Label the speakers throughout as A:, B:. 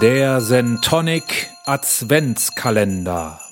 A: Der Sentonic Adventskalender.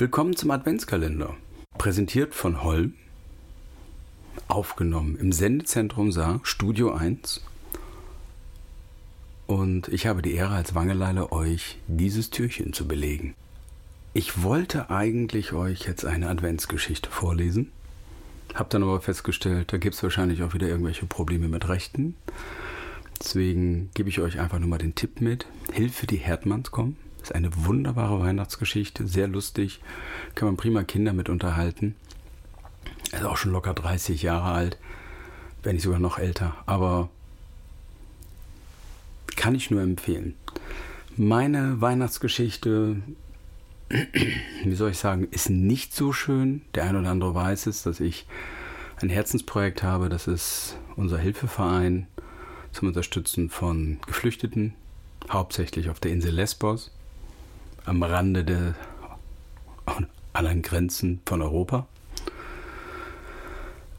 B: Willkommen zum Adventskalender. Präsentiert von Holm. Aufgenommen im Sendezentrum Saar, Studio 1. Und ich habe die Ehre als Wangeleile euch dieses Türchen zu belegen. Ich wollte eigentlich euch jetzt eine Adventsgeschichte vorlesen. Hab dann aber festgestellt, da gibt es wahrscheinlich auch wieder irgendwelche Probleme mit Rechten. Deswegen gebe ich euch einfach nur mal den Tipp mit. Hilfe, die Herdmanns kommen ist eine wunderbare Weihnachtsgeschichte, sehr lustig, kann man prima Kinder mit unterhalten. Er ist auch schon locker 30 Jahre alt, wenn nicht sogar noch älter, aber kann ich nur empfehlen. Meine Weihnachtsgeschichte, wie soll ich sagen, ist nicht so schön. Der ein oder andere weiß es, dass ich ein Herzensprojekt habe. Das ist unser Hilfeverein zum Unterstützen von Geflüchteten, hauptsächlich auf der Insel Lesbos am Rande der anderen Grenzen von Europa.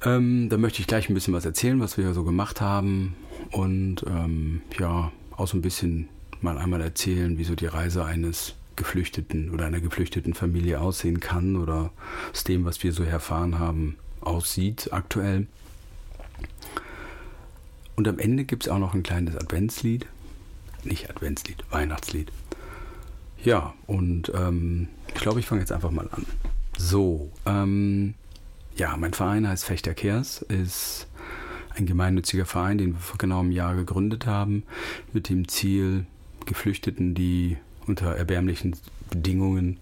B: Ähm, da möchte ich gleich ein bisschen was erzählen, was wir so gemacht haben und ähm, ja, auch so ein bisschen mal einmal erzählen, wie so die Reise eines Geflüchteten oder einer geflüchteten Familie aussehen kann oder aus dem, was wir so erfahren haben, aussieht aktuell. Und am Ende gibt es auch noch ein kleines Adventslied. Nicht Adventslied, Weihnachtslied. Ja, und ähm, ich glaube, ich fange jetzt einfach mal an. So, ähm, ja, mein Verein heißt Fechter Kehrs, ist ein gemeinnütziger Verein, den wir vor genau einem Jahr gegründet haben, mit dem Ziel, Geflüchteten, die unter erbärmlichen Bedingungen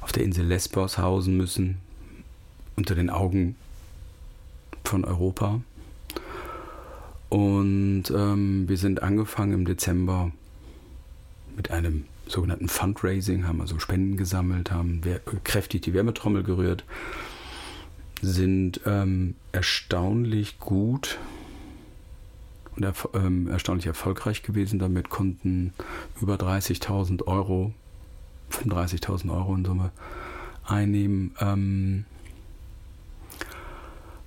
B: auf der Insel Lesbos hausen müssen, unter den Augen von Europa. Und ähm, wir sind angefangen im Dezember mit einem sogenannten Fundraising, haben also Spenden gesammelt, haben kräftig die Wärmetrommel gerührt, sind ähm, erstaunlich gut und erf ähm, erstaunlich erfolgreich gewesen. Damit konnten über 30.000 Euro, 35.000 Euro in Summe einnehmen. Ähm,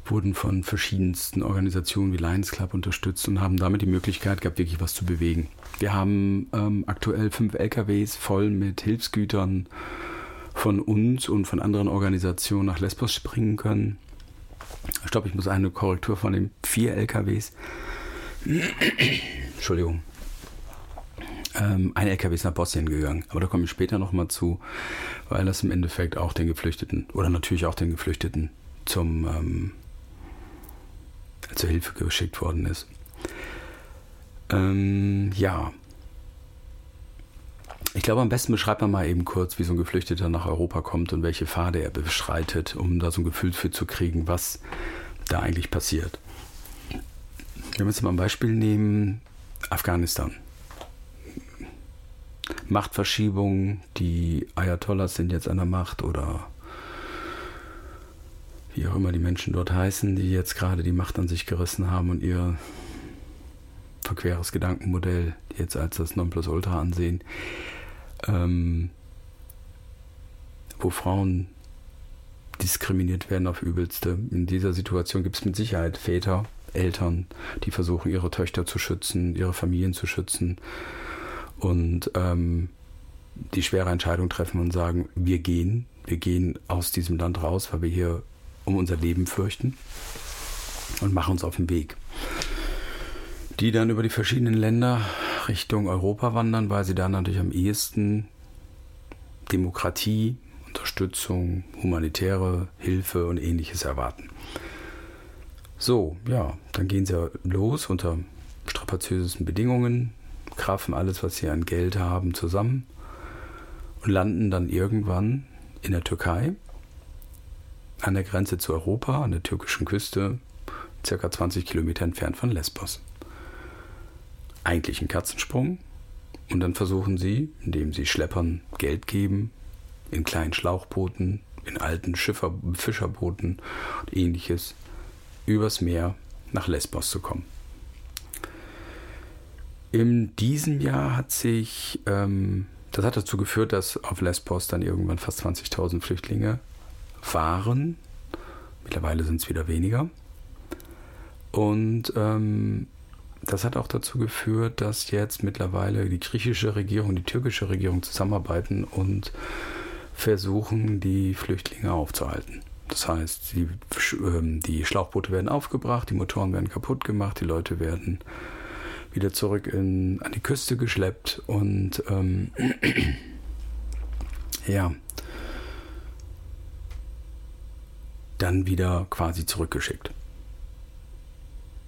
B: wurden von verschiedensten Organisationen wie Lions Club unterstützt und haben damit die Möglichkeit gehabt, wirklich was zu bewegen. Wir haben ähm, aktuell fünf LKWs voll mit Hilfsgütern von uns und von anderen Organisationen nach Lesbos springen können. Ich glaube, ich muss eine Korrektur von den vier LKWs. Entschuldigung. Ähm, ein LKW ist nach Bosnien gegangen, aber da komme ich später nochmal zu, weil das im Endeffekt auch den Geflüchteten oder natürlich auch den Geflüchteten zum ähm, zur Hilfe geschickt worden ist. Ähm, ja. Ich glaube, am besten beschreibt man mal eben kurz, wie so ein Geflüchteter nach Europa kommt und welche Pfade er beschreitet, um da so ein Gefühl für zu kriegen, was da eigentlich passiert. Wenn wir uns mal ein Beispiel nehmen, Afghanistan. Machtverschiebung, die Ayatollahs sind jetzt an der Macht oder wie auch immer die Menschen dort heißen, die jetzt gerade die Macht an sich gerissen haben und ihr verqueres Gedankenmodell jetzt als das Nonplusultra ansehen, ähm, wo Frauen diskriminiert werden auf übelste. In dieser Situation gibt es mit Sicherheit Väter, Eltern, die versuchen, ihre Töchter zu schützen, ihre Familien zu schützen und ähm, die schwere Entscheidung treffen und sagen, wir gehen, wir gehen aus diesem Land raus, weil wir hier um unser Leben fürchten und machen uns auf den Weg. Die dann über die verschiedenen Länder Richtung Europa wandern, weil sie da natürlich am ehesten Demokratie, Unterstützung, humanitäre Hilfe und ähnliches erwarten. So, ja, dann gehen sie los unter strapaziösesten Bedingungen, kraffen alles, was sie an Geld haben, zusammen und landen dann irgendwann in der Türkei, an der Grenze zu Europa, an der türkischen Küste, circa 20 Kilometer entfernt von Lesbos. Eigentlich ein Katzensprung. Und dann versuchen sie, indem sie Schleppern Geld geben, in kleinen Schlauchbooten, in alten Schiffer, Fischerbooten und ähnliches, übers Meer nach Lesbos zu kommen. In diesem Jahr hat sich, ähm, das hat dazu geführt, dass auf Lesbos dann irgendwann fast 20.000 Flüchtlinge waren. Mittlerweile sind es wieder weniger. Und ähm, das hat auch dazu geführt, dass jetzt mittlerweile die griechische Regierung, die türkische Regierung zusammenarbeiten und versuchen, die Flüchtlinge aufzuhalten. Das heißt, die, ähm, die Schlauchboote werden aufgebracht, die Motoren werden kaputt gemacht, die Leute werden wieder zurück in, an die Küste geschleppt und ähm, ja, dann wieder quasi zurückgeschickt.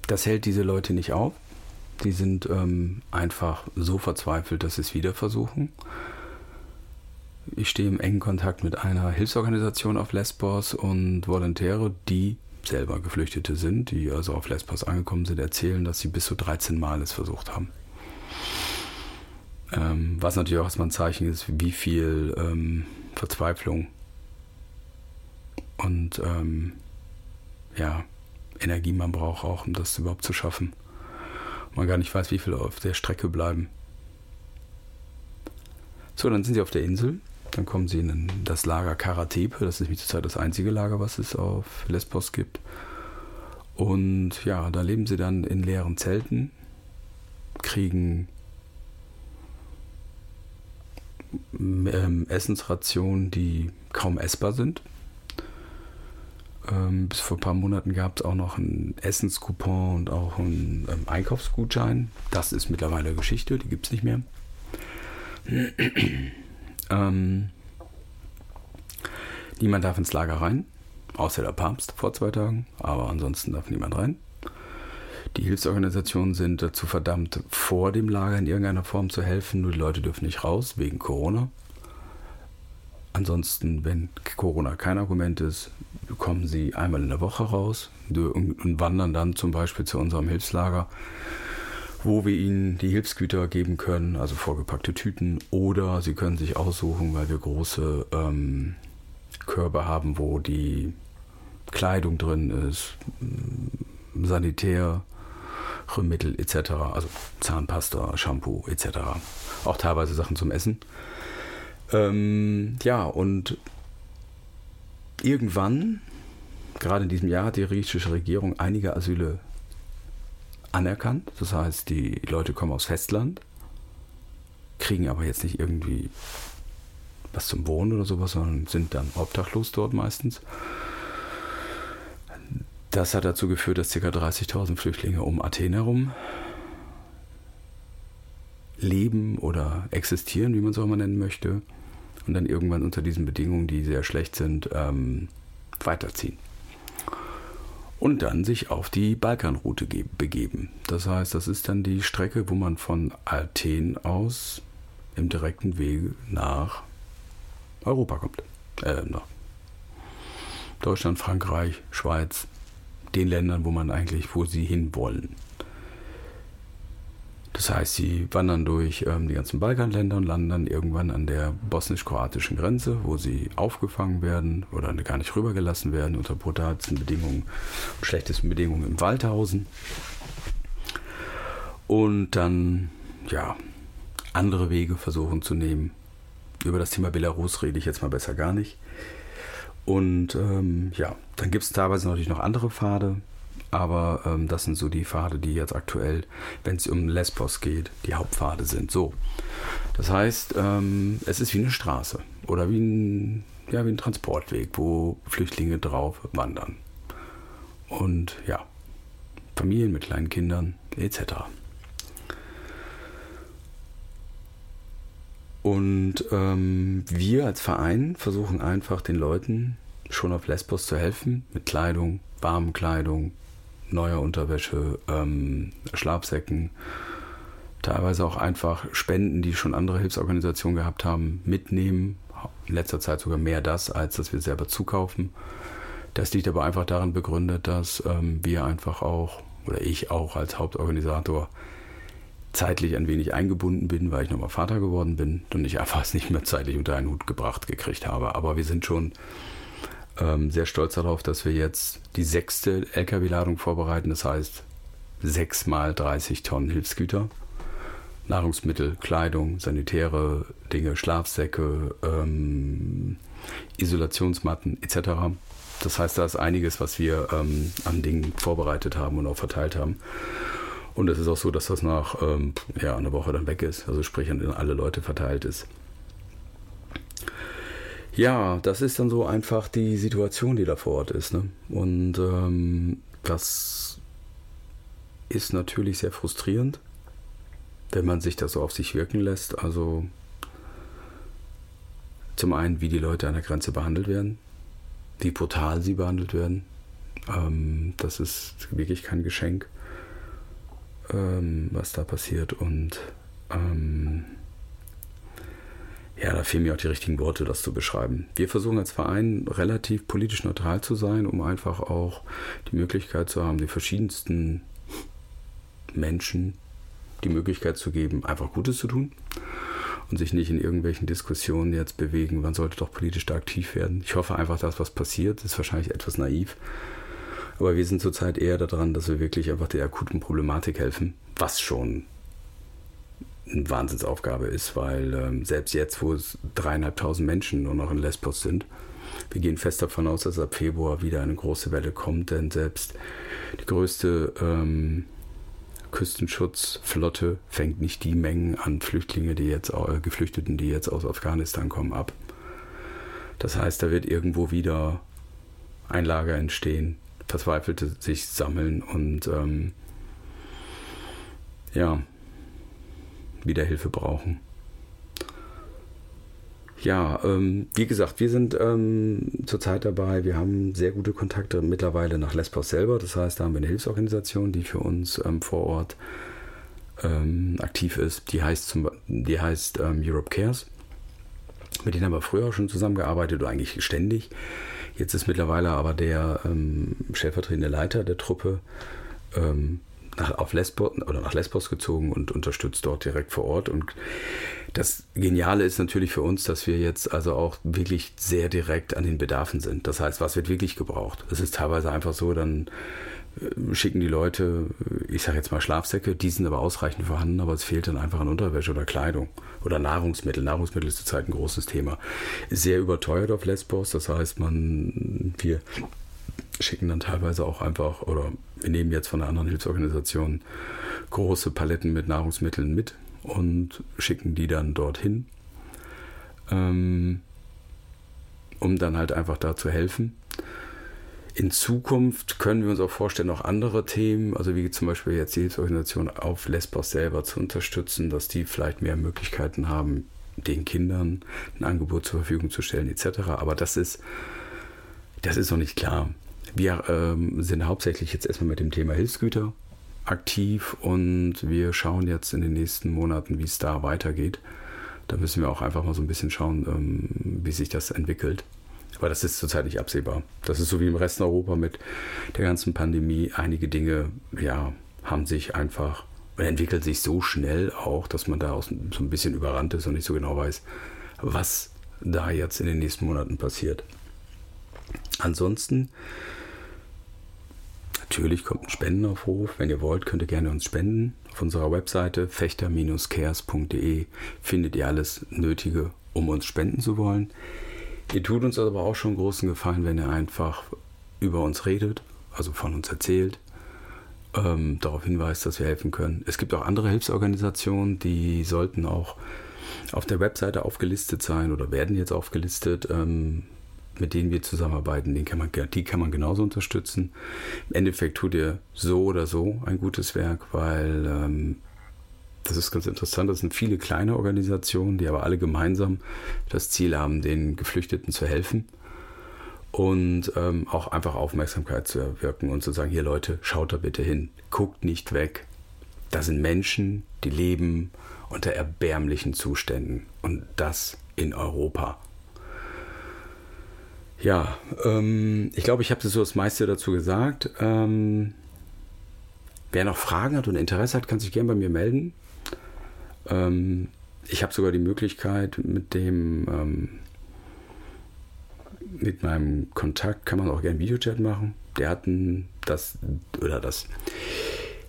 B: Das hält diese Leute nicht auf. Die sind ähm, einfach so verzweifelt, dass sie es wieder versuchen. Ich stehe im engen Kontakt mit einer Hilfsorganisation auf Lesbos und Volontäre, die selber Geflüchtete sind, die also auf Lesbos angekommen sind, erzählen, dass sie bis zu 13 Mal es versucht haben. Ähm, was natürlich auch erstmal ein Zeichen ist, wie viel ähm, Verzweiflung und ähm, ja, Energie man braucht, auch um das überhaupt zu schaffen. Man gar nicht weiß, wie viele auf der Strecke bleiben. So, dann sind sie auf der Insel. Dann kommen sie in das Lager Karatepe. Das ist nämlich zurzeit das einzige Lager, was es auf Lesbos gibt. Und ja, da leben sie dann in leeren Zelten, kriegen ähm, Essensrationen, die kaum essbar sind. Ähm, bis vor ein paar Monaten gab es auch noch einen Essenscoupon und auch einen ähm, Einkaufsgutschein. Das ist mittlerweile Geschichte, die gibt es nicht mehr. ähm, niemand darf ins Lager rein, außer der Papst vor zwei Tagen, aber ansonsten darf niemand rein. Die Hilfsorganisationen sind dazu verdammt, vor dem Lager in irgendeiner Form zu helfen, nur die Leute dürfen nicht raus wegen Corona. Ansonsten, wenn Corona kein Argument ist, kommen sie einmal in der Woche raus und wandern dann zum Beispiel zu unserem Hilfslager, wo wir ihnen die Hilfsgüter geben können, also vorgepackte Tüten, oder sie können sich aussuchen, weil wir große ähm, Körbe haben, wo die Kleidung drin ist, Sanitär, Mittel etc., also Zahnpasta, Shampoo etc. Auch teilweise Sachen zum Essen. Ähm, ja, und irgendwann, gerade in diesem Jahr, hat die griechische Regierung einige Asyle anerkannt. Das heißt, die Leute kommen aus Festland, kriegen aber jetzt nicht irgendwie was zum Wohnen oder sowas, sondern sind dann obdachlos dort meistens. Das hat dazu geführt, dass ca. 30.000 Flüchtlinge um Athen herum leben oder existieren, wie man es auch mal nennen möchte und dann irgendwann unter diesen Bedingungen, die sehr schlecht sind, ähm, weiterziehen. Und dann sich auf die Balkanroute begeben. Das heißt, das ist dann die Strecke, wo man von Athen aus im direkten Wege nach Europa kommt. Äh, nach Deutschland, Frankreich, Schweiz, den Ländern, wo man eigentlich, wo sie hinwollen. Das heißt, sie wandern durch ähm, die ganzen Balkanländer und landen dann irgendwann an der bosnisch-kroatischen Grenze, wo sie aufgefangen werden oder gar nicht rübergelassen werden unter brutalsten Bedingungen, schlechtesten Bedingungen im Waldhausen. Und dann, ja, andere Wege versuchen zu nehmen. Über das Thema Belarus rede ich jetzt mal besser gar nicht. Und ähm, ja, dann gibt es teilweise natürlich noch andere Pfade, aber ähm, das sind so die Pfade, die jetzt aktuell, wenn es um Lesbos geht, die Hauptpfade sind. So. Das heißt, ähm, es ist wie eine Straße oder wie ein, ja, wie ein Transportweg, wo Flüchtlinge drauf wandern. Und ja, Familien mit kleinen Kindern etc. Und ähm, wir als Verein versuchen einfach den Leuten schon auf Lesbos zu helfen mit Kleidung, warmen Kleidung, neuer Unterwäsche, ähm, Schlafsäcken, teilweise auch einfach Spenden, die schon andere Hilfsorganisationen gehabt haben, mitnehmen. In letzter Zeit sogar mehr das, als dass wir selber zukaufen. Das liegt aber einfach daran begründet, dass ähm, wir einfach auch, oder ich auch als Hauptorganisator, zeitlich ein wenig eingebunden bin, weil ich nochmal Vater geworden bin und ich einfach es nicht mehr zeitlich unter einen Hut gebracht gekriegt habe. Aber wir sind schon ähm, sehr stolz darauf, dass wir jetzt die sechste LKW-Ladung vorbereiten. Das heißt, sechs mal 30 Tonnen Hilfsgüter. Nahrungsmittel, Kleidung, sanitäre Dinge, Schlafsäcke, ähm, Isolationsmatten etc. Das heißt, da ist einiges, was wir ähm, an Dingen vorbereitet haben und auch verteilt haben. Und es ist auch so, dass das nach ähm, ja, einer Woche dann weg ist, also sprich an alle Leute verteilt ist. Ja, das ist dann so einfach die Situation, die da vor Ort ist. Ne? Und ähm, das ist natürlich sehr frustrierend, wenn man sich das so auf sich wirken lässt. Also zum einen, wie die Leute an der Grenze behandelt werden, wie brutal sie behandelt werden. Ähm, das ist wirklich kein Geschenk ähm, was da passiert. Und ähm, ja, da fehlen mir auch die richtigen Worte, das zu beschreiben. Wir versuchen als Verein relativ politisch neutral zu sein, um einfach auch die Möglichkeit zu haben, die verschiedensten Menschen die Möglichkeit zu geben, einfach Gutes zu tun und sich nicht in irgendwelchen Diskussionen jetzt bewegen, man sollte doch politisch da aktiv werden. Ich hoffe einfach, dass was passiert, ist wahrscheinlich etwas naiv, aber wir sind zurzeit eher daran, dass wir wirklich einfach der akuten Problematik helfen, was schon eine Wahnsinnsaufgabe ist, weil ähm, selbst jetzt, wo es dreieinhalbtausend Menschen nur noch in Lesbos sind, wir gehen fest davon aus, dass ab Februar wieder eine große Welle kommt, denn selbst die größte ähm, Küstenschutzflotte fängt nicht die Mengen an Flüchtlinge, die jetzt äh, Geflüchteten, die jetzt aus Afghanistan kommen, ab. Das heißt, da wird irgendwo wieder ein Lager entstehen, Verzweifelte sich sammeln und ähm, ja, wieder Hilfe brauchen. Ja, ähm, wie gesagt, wir sind ähm, zurzeit dabei. Wir haben sehr gute Kontakte mittlerweile nach Lesbos selber. Das heißt, da haben wir eine Hilfsorganisation, die für uns ähm, vor Ort ähm, aktiv ist. Die heißt, zum, die heißt ähm, Europe Cares. Mit denen haben wir früher schon zusammengearbeitet oder eigentlich ständig. Jetzt ist mittlerweile aber der ähm, stellvertretende Leiter der Truppe nach, auf Lesbos oder nach Lesbos gezogen und unterstützt dort direkt vor Ort. Und das Geniale ist natürlich für uns, dass wir jetzt also auch wirklich sehr direkt an den Bedarfen sind. Das heißt, was wird wirklich gebraucht? Es ist teilweise einfach so, dann äh, schicken die Leute, ich sage jetzt mal Schlafsäcke, die sind aber ausreichend vorhanden, aber es fehlt dann einfach an Unterwäsche oder Kleidung oder Nahrungsmittel. Nahrungsmittel ist zurzeit ein großes Thema. Sehr überteuert auf Lesbos, das heißt, man, wir schicken dann teilweise auch einfach, oder wir nehmen jetzt von einer anderen Hilfsorganisation große Paletten mit Nahrungsmitteln mit und schicken die dann dorthin, ähm, um dann halt einfach da zu helfen. In Zukunft können wir uns auch vorstellen, noch andere Themen, also wie zum Beispiel jetzt die Hilfsorganisation auf Lesbos selber zu unterstützen, dass die vielleicht mehr Möglichkeiten haben, den Kindern ein Angebot zur Verfügung zu stellen, etc. Aber das ist, das ist noch nicht klar. Wir ähm, sind hauptsächlich jetzt erstmal mit dem Thema Hilfsgüter aktiv und wir schauen jetzt in den nächsten Monaten, wie es da weitergeht. Da müssen wir auch einfach mal so ein bisschen schauen, ähm, wie sich das entwickelt. Aber das ist zurzeit nicht absehbar. Das ist so wie im Rest Europa mit der ganzen Pandemie. Einige Dinge, ja, haben sich einfach entwickelt sich so schnell auch, dass man da auch so ein bisschen überrannt ist und nicht so genau weiß, was da jetzt in den nächsten Monaten passiert. Ansonsten, natürlich kommt ein Spendenaufruf. Wenn ihr wollt, könnt ihr gerne uns spenden. Auf unserer Webseite fechter-cares.de findet ihr alles Nötige, um uns spenden zu wollen. Ihr tut uns aber auch schon großen Gefallen, wenn ihr einfach über uns redet, also von uns erzählt, ähm, darauf hinweist, dass wir helfen können. Es gibt auch andere Hilfsorganisationen, die sollten auch auf der Webseite aufgelistet sein oder werden jetzt aufgelistet, ähm, mit denen wir zusammenarbeiten. Den kann man, die kann man genauso unterstützen. Im Endeffekt tut ihr so oder so ein gutes Werk, weil ähm, das ist ganz interessant. Das sind viele kleine Organisationen, die aber alle gemeinsam das Ziel haben, den Geflüchteten zu helfen und ähm, auch einfach Aufmerksamkeit zu erwirken und zu sagen, hier Leute, schaut da bitte hin, guckt nicht weg. Da sind Menschen, die leben unter erbärmlichen Zuständen und das in Europa. Ja, ähm, ich glaube, ich habe so das meiste dazu gesagt. Ähm, wer noch Fragen hat und Interesse hat, kann sich gerne bei mir melden. Ähm, ich habe sogar die Möglichkeit, mit dem ähm, mit meinem Kontakt kann man auch gerne Videochat machen. Der hat ein, das oder das.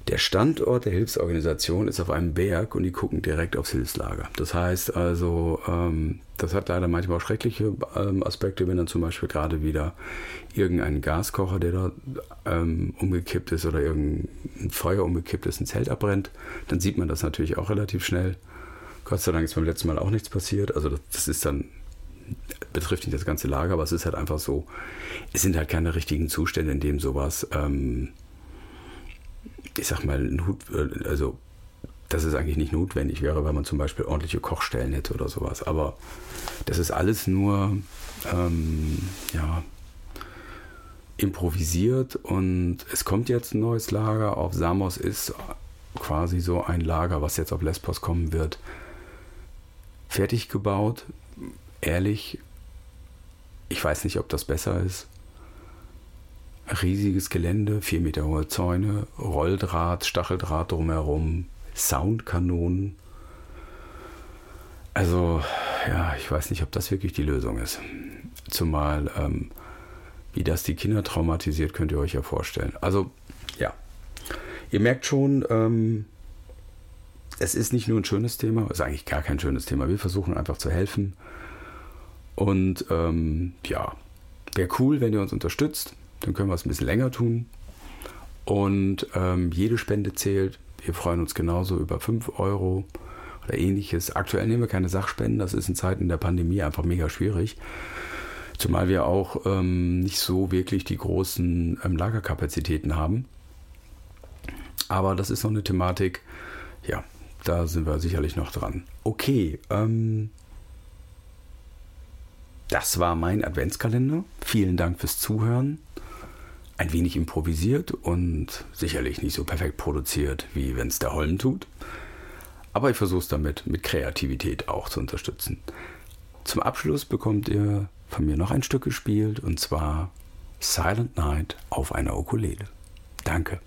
B: Der Standort der Hilfsorganisation ist auf einem Berg und die gucken direkt aufs Hilfslager. Das heißt also, ähm, das hat leider manchmal auch schreckliche ähm, Aspekte, wenn dann zum Beispiel gerade wieder irgendein Gaskocher, der da ähm, umgekippt ist oder irgendein Feuer umgekippt ist, ein Zelt abbrennt, dann sieht man das natürlich auch relativ schnell. Gott sei Dank ist beim letzten Mal auch nichts passiert. Also das, das ist dann betrifft nicht das ganze Lager, aber es ist halt einfach so, es sind halt keine richtigen Zustände, in dem sowas, ähm, ich sag mal, also dass es eigentlich nicht notwendig wäre, weil man zum Beispiel ordentliche Kochstellen hätte oder sowas. Aber das ist alles nur, ähm, ja, improvisiert und es kommt jetzt ein neues Lager. Auf Samos ist quasi so ein Lager, was jetzt auf Lesbos kommen wird, fertig gebaut. Ehrlich, ich weiß nicht, ob das besser ist. Riesiges Gelände, vier Meter hohe Zäune, Rolldraht, Stacheldraht drumherum, Soundkanonen. Also, ja, ich weiß nicht, ob das wirklich die Lösung ist. Zumal, ähm, wie das die Kinder traumatisiert, könnt ihr euch ja vorstellen. Also, ja. Ihr merkt schon, ähm, es ist nicht nur ein schönes Thema, es ist eigentlich gar kein schönes Thema. Wir versuchen einfach zu helfen. Und ähm, ja, wäre cool, wenn ihr uns unterstützt. Dann können wir es ein bisschen länger tun. Und ähm, jede Spende zählt. Wir freuen uns genauso über 5 Euro oder ähnliches. Aktuell nehmen wir keine Sachspenden. Das ist in Zeiten der Pandemie einfach mega schwierig. Zumal wir auch ähm, nicht so wirklich die großen ähm, Lagerkapazitäten haben. Aber das ist noch eine Thematik. Ja, da sind wir sicherlich noch dran. Okay, ähm, das war mein Adventskalender. Vielen Dank fürs Zuhören. Ein wenig improvisiert und sicherlich nicht so perfekt produziert, wie wenn es der Holm tut. Aber ich versuche es damit mit Kreativität auch zu unterstützen. Zum Abschluss bekommt ihr von mir noch ein Stück gespielt und zwar Silent Night auf einer Ukulele. Danke.